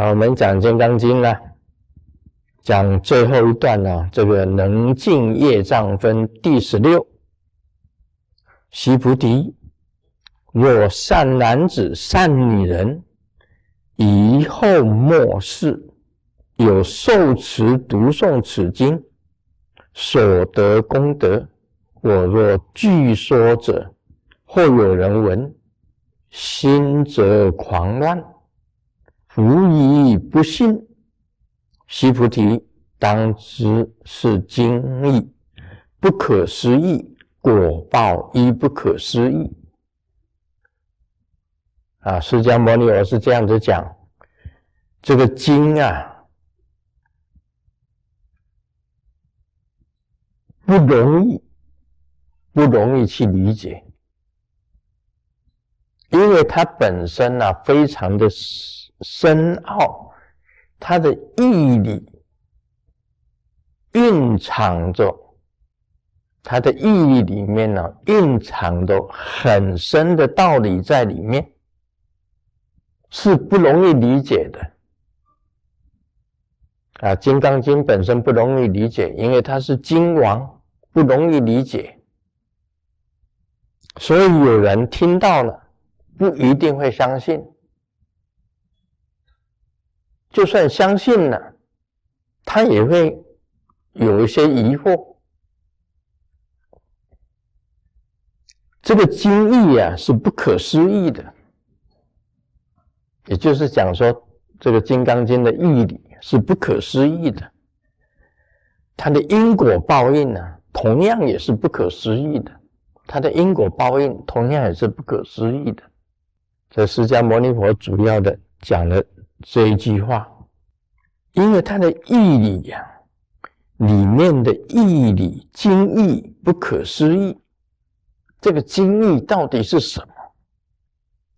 好，我们讲《金刚经》呢，讲最后一段呢，这个能尽业障分第十六。须菩提，若善男子、善女人，以后末世有受持读诵此经所得功德，我若据说者，或有人闻，心则狂乱。无以不信，须菩提，当知是经义不可思议，果报亦不可思议。啊，释迦牟尼佛是这样子讲，这个经啊，不容易，不容易去理解，因为它本身呢，非常的。深奥，它的义理蕴藏着，它的意义里面呢，蕴藏着很深的道理在里面，是不容易理解的。啊，《金刚经》本身不容易理解，因为它是经王，不容易理解，所以有人听到了，不一定会相信。就算相信了，他也会有一些疑惑。这个经义啊是不可思议的，也就是讲说，这个《金刚经》的义理是不可思议的，它的因果报应呢，同样也是不可思议的。它的因果报应同样也是不可思议的。这释迦牟尼佛主要的讲的。这一句话，因为它的义理呀，里面的义理经义不可思议。这个经义到底是什么？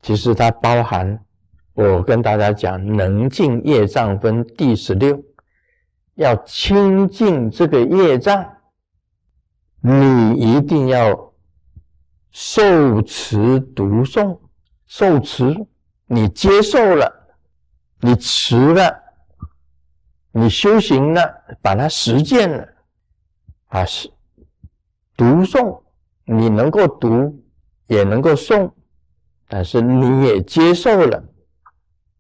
其实它包含，我跟大家讲，能尽业障分第十六，要清净这个业障，你一定要受持读诵，受持，你接受了。你持了，你修行了，把它实践了，啊是读诵，你能够读，也能够诵，但是你也接受了，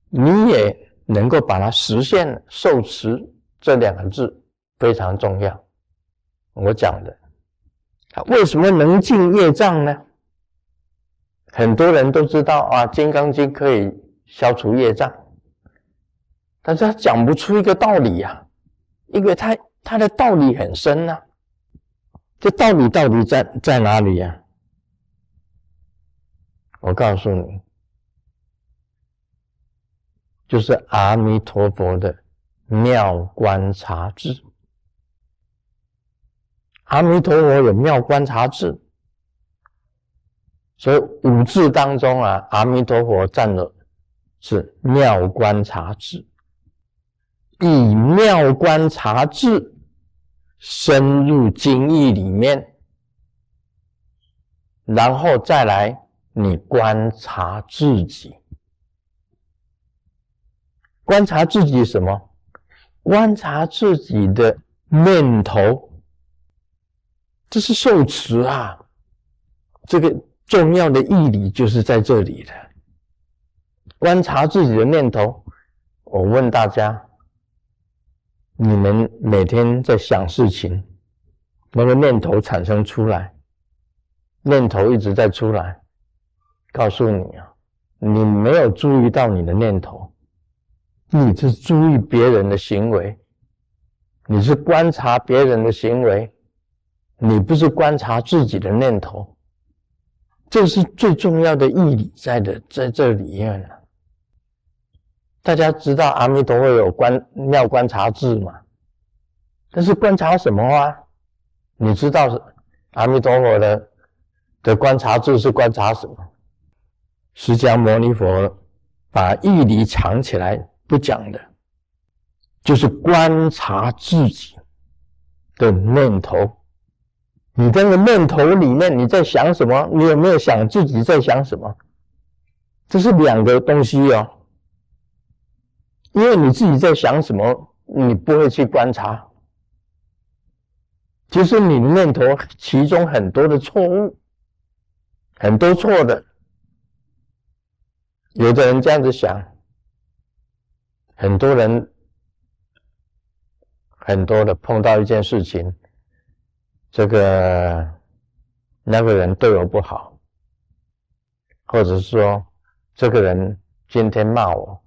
你也能够把它实现了。受持这两个字非常重要。我讲的，为什么能进业障呢？很多人都知道啊，《金刚经》可以消除业障。但是他讲不出一个道理呀，因为他他的道理很深呐。这道理到底在在哪里呀？我告诉你，就是阿弥陀佛的妙观察智。阿弥陀佛有妙观察智，所以五字当中啊，阿弥陀佛占的是妙观察智。以妙观察智深入经义里面，然后再来你观察自己，观察自己什么？观察自己的念头，这是受持啊！这个重要的义理就是在这里的。观察自己的念头，我问大家。你们每天在想事情，那个念头产生出来，念头一直在出来，告诉你啊，你没有注意到你的念头，你是注意别人的行为，你是观察别人的行为，你不是观察自己的念头，这是最重要的义理在的，在这里面了。大家知道阿弥陀佛有观妙观察智嘛？但是观察什么啊？你知道是阿弥陀佛的的观察智是观察什么？释迦牟尼佛把义理藏起来不讲的，就是观察自己的念头。你这个念头里面你在想什么？你有没有想自己在想什么？这是两个东西哦。因为你自己在想什么，你不会去观察。其实你念头其中很多的错误，很多错的。有的人这样子想，很多人很多的碰到一件事情，这个那个人对我不好，或者是说这个人今天骂我，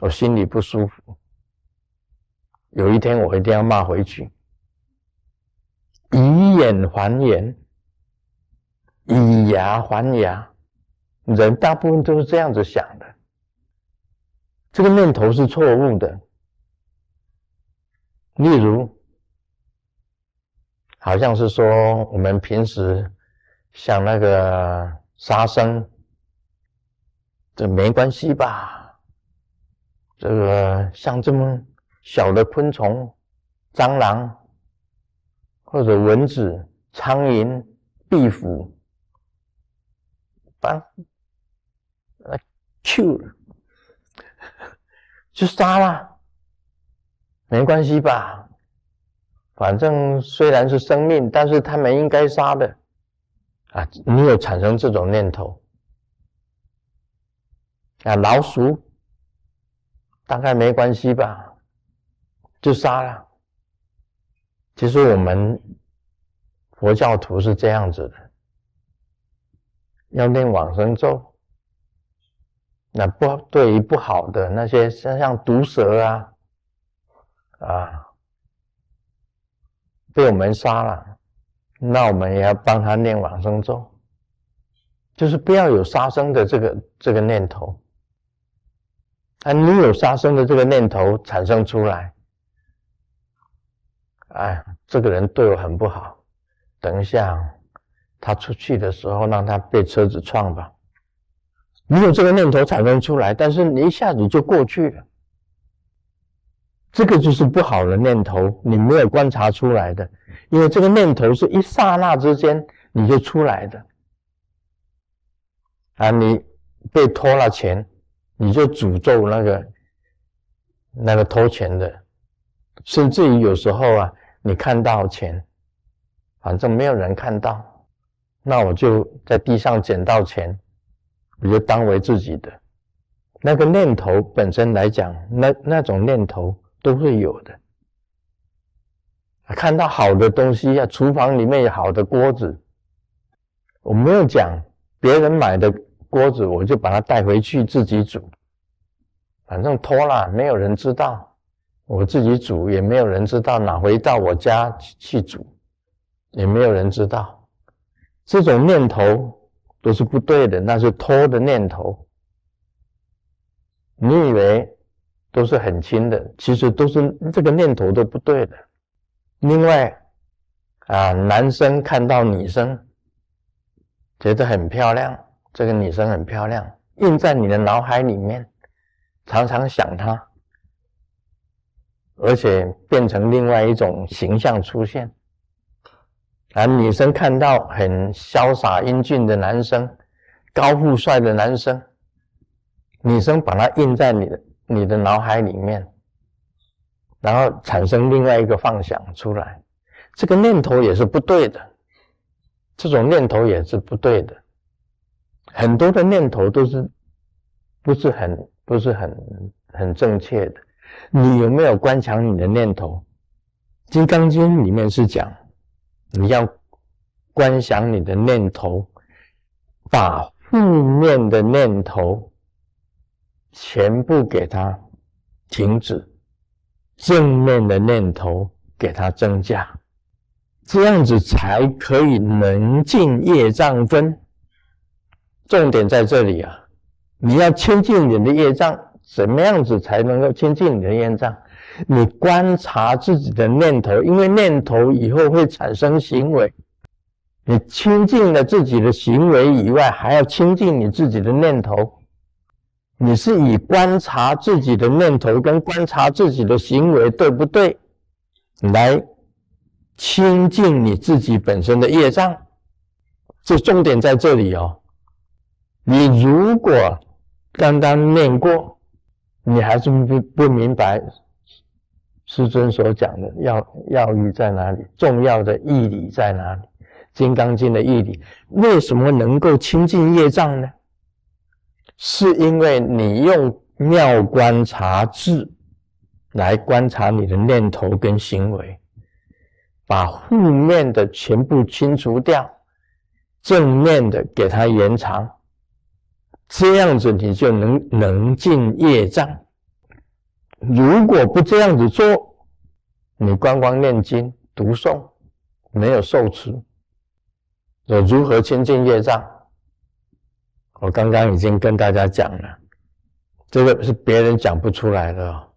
我心里不舒服。有一天我一定要骂回去。以眼还眼，以牙还牙，人大部分都是这样子想的。这个念头是错误的。例如，好像是说我们平时像那个杀生，这没关系吧？这个像这么小的昆虫，蟑螂。或者蚊子、苍蝇、壁虎，把呃 Q 了，就杀了，没关系吧？反正虽然是生命，但是他们应该杀的啊！你有产生这种念头啊？老鼠大概没关系吧？就杀了。其实我们佛教徒是这样子的，要念往生咒，那不对于不好的那些像像毒蛇啊，啊，被我们杀了，那我们也要帮他念往生咒，就是不要有杀生的这个这个念头，啊，你有杀生的这个念头产生出来。哎，这个人对我很不好。等一下，他出去的时候，让他被车子撞吧。你有这个念头产生出来，但是你一下子就过去了。这个就是不好的念头，你没有观察出来的。因为这个念头是一刹那之间你就出来的。啊，你被偷了钱，你就诅咒那个那个偷钱的，甚至于有时候啊。你看到钱，反正没有人看到，那我就在地上捡到钱，我就当为自己的。那个念头本身来讲，那那种念头都会有的。看到好的东西啊，厨房里面有好的锅子，我没有讲别人买的锅子，我就把它带回去自己煮，反正拖了，没有人知道。我自己煮也没有人知道，拿回到我家去煮，也没有人知道。这种念头都是不对的，那是偷的念头。你以为都是很轻的，其实都是这个念头都不对的。另外，啊，男生看到女生觉得很漂亮，这个女生很漂亮，印在你的脑海里面，常常想他。而且变成另外一种形象出现，而女生看到很潇洒英俊的男生，高富帅的男生，女生把它印在你的你的脑海里面，然后产生另外一个幻想出来，这个念头也是不对的，这种念头也是不对的，很多的念头都是不是很不是很很正确的。你有没有观察你的念头？《金刚经》里面是讲，你要观想你的念头，把负面的念头全部给它停止，正面的念头给它增加，这样子才可以能尽业障分。重点在这里啊，你要清净你的业障。怎么样子才能够清净你的业障？你观察自己的念头，因为念头以后会产生行为。你清净了自己的行为以外，还要清净你自己的念头。你是以观察自己的念头跟观察自己的行为，对不对？来清净你自己本身的业障。这重点在这里哦。你如果刚刚念过。你还是不不明白师尊所讲的要要义在哪里，重要的义理在哪里？《金刚经》的义理为什么能够清净业障呢？是因为你用妙观察智来观察你的念头跟行为，把负面的全部清除掉，正面的给它延长。这样子你就能能尽业障。如果不这样子做，你光光念经读诵，没有受持，我如何清净业障？我刚刚已经跟大家讲了，这个是别人讲不出来的哦。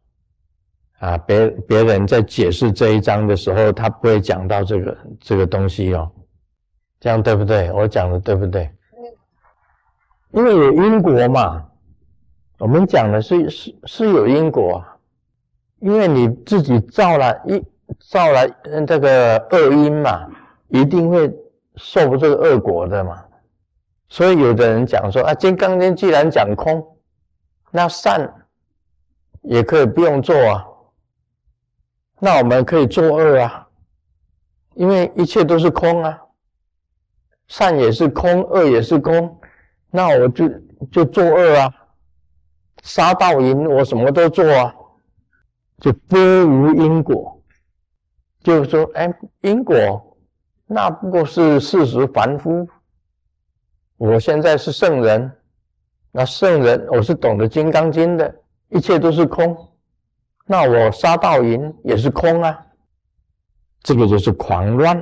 啊，别别人在解释这一章的时候，他不会讲到这个这个东西哦。这样对不对？我讲的对不对？因为有因果嘛，我们讲的是是是有因果，因为你自己造了一造了这个恶因嘛，一定会受这个恶果的嘛。所以有的人讲说啊，《金刚经》既然讲空，那善也可以不用做啊，那我们可以作恶啊，因为一切都是空啊，善也是空，恶也是空。那我就就作恶啊，杀盗淫，我什么都做啊，就波无因果。就是说，哎，因果那不过是事实凡夫。我现在是圣人，那圣人我是懂得《金刚经》的，一切都是空。那我杀盗淫也是空啊，这个就是狂乱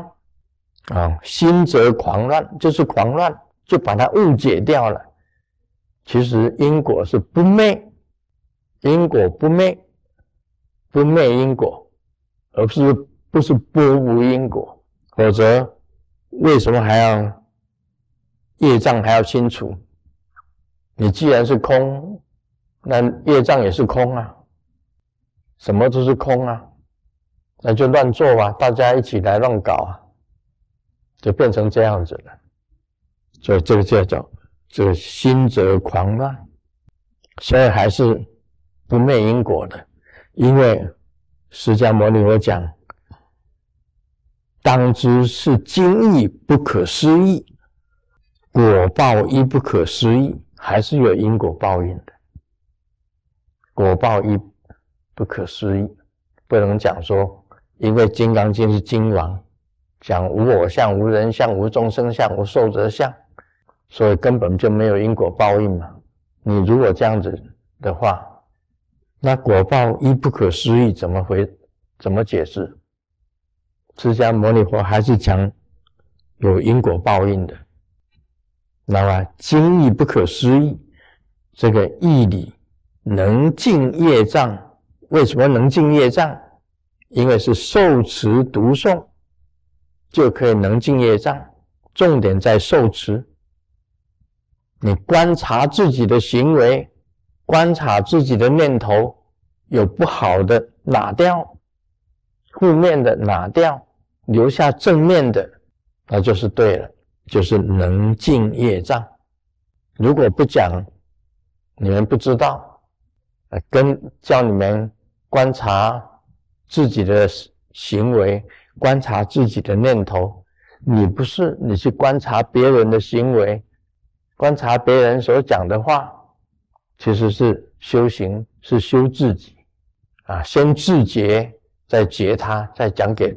啊，心则狂乱，就是狂乱。就把它误解掉了。其实因果是不灭，因果不灭，不灭因果，而不是不是波无因果。否则，为什么还要业障还要清除？你既然是空，那业障也是空啊，什么都是空啊，那就乱做吧，大家一起来乱搞啊，就变成这样子了。所以这个叫做这个心则狂乱，所以还是不灭因果的。因为释迦牟尼佛讲，当知是经义不可思议，果报亦不可思议，还是有因果报应的。果报亦不可思议，不能讲说，因为《金刚经》是经王，讲无我相、无人相、无众生相、无寿者相。所以根本就没有因果报应嘛。你如果这样子的话，那果报亦不可思议，怎么回？怎么解释？释迦牟尼佛还是讲有因果报应的。那么经义不可思议，这个义理能尽业障。为什么能尽业障？因为是受持读诵就可以能尽业障。重点在受持。你观察自己的行为，观察自己的念头，有不好的拿掉，负面的拿掉，留下正面的，那就是对了，就是能尽业障。如果不讲，你们不知道，跟叫你们观察自己的行为，观察自己的念头，你不是你去观察别人的行为。观察别人所讲的话，其实是修行，是修自己啊。先自觉，再觉他，再讲给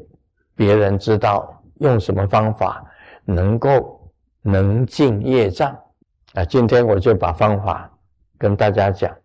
别人知道用什么方法能够能尽业障啊。今天我就把方法跟大家讲。